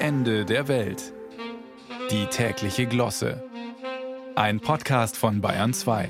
Ende der Welt. Die tägliche Glosse. Ein Podcast von Bayern 2.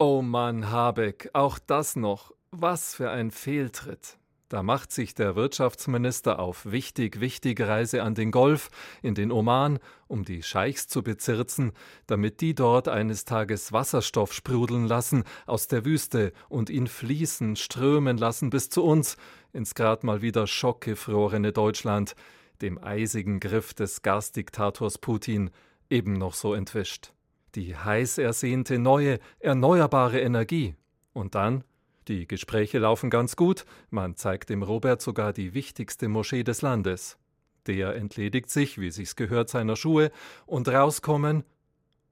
Oh Mann, Habeck, auch das noch. Was für ein Fehltritt. Da macht sich der Wirtschaftsminister auf wichtig, wichtige Reise an den Golf, in den Oman, um die Scheichs zu bezirzen, damit die dort eines Tages Wasserstoff sprudeln lassen aus der Wüste und ihn fließen, strömen lassen bis zu uns, ins grad mal wieder schockgefrorene Deutschland, dem eisigen Griff des Gasdiktators Putin, eben noch so entwischt. Die heiß ersehnte neue, erneuerbare Energie. Und dann die Gespräche laufen ganz gut, man zeigt dem Robert sogar die wichtigste Moschee des Landes. Der entledigt sich, wie sich's gehört, seiner Schuhe, und rauskommen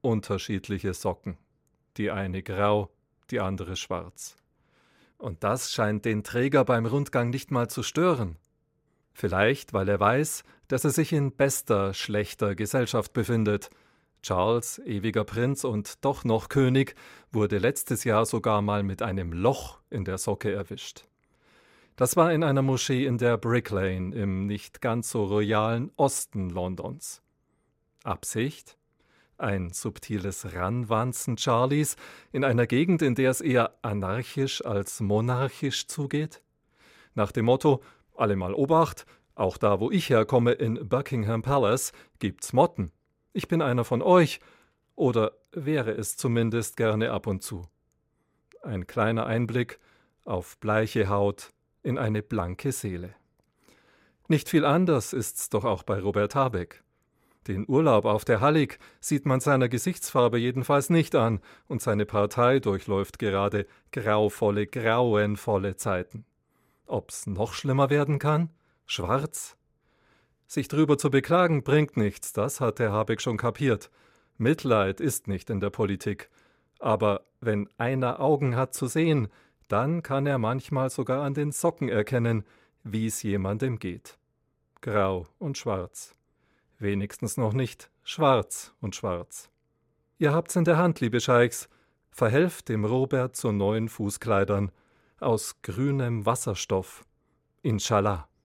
unterschiedliche Socken. Die eine grau, die andere schwarz. Und das scheint den Träger beim Rundgang nicht mal zu stören. Vielleicht, weil er weiß, dass er sich in bester, schlechter Gesellschaft befindet – Charles, ewiger Prinz und doch noch König, wurde letztes Jahr sogar mal mit einem Loch in der Socke erwischt. Das war in einer Moschee in der Brick Lane im nicht ganz so royalen Osten Londons. Absicht? Ein subtiles Ranwanzen Charlies in einer Gegend, in der es eher anarchisch als monarchisch zugeht? Nach dem Motto: Alle mal Obacht, auch da, wo ich herkomme, in Buckingham Palace, gibt's Motten. Ich bin einer von euch, oder wäre es zumindest gerne ab und zu. Ein kleiner Einblick auf bleiche Haut in eine blanke Seele. Nicht viel anders ist's doch auch bei Robert Habeck. Den Urlaub auf der Hallig sieht man seiner Gesichtsfarbe jedenfalls nicht an, und seine Partei durchläuft gerade grauvolle, grauenvolle Zeiten. Ob's noch schlimmer werden kann? Schwarz? Sich drüber zu beklagen bringt nichts, das hat Herr Habeck schon kapiert. Mitleid ist nicht in der Politik. Aber wenn einer Augen hat zu sehen, dann kann er manchmal sogar an den Socken erkennen, wie es jemandem geht. Grau und schwarz. Wenigstens noch nicht schwarz und schwarz. Ihr habt's in der Hand, liebe Scheichs. Verhelft dem Robert zu neuen Fußkleidern aus grünem Wasserstoff. Inshallah.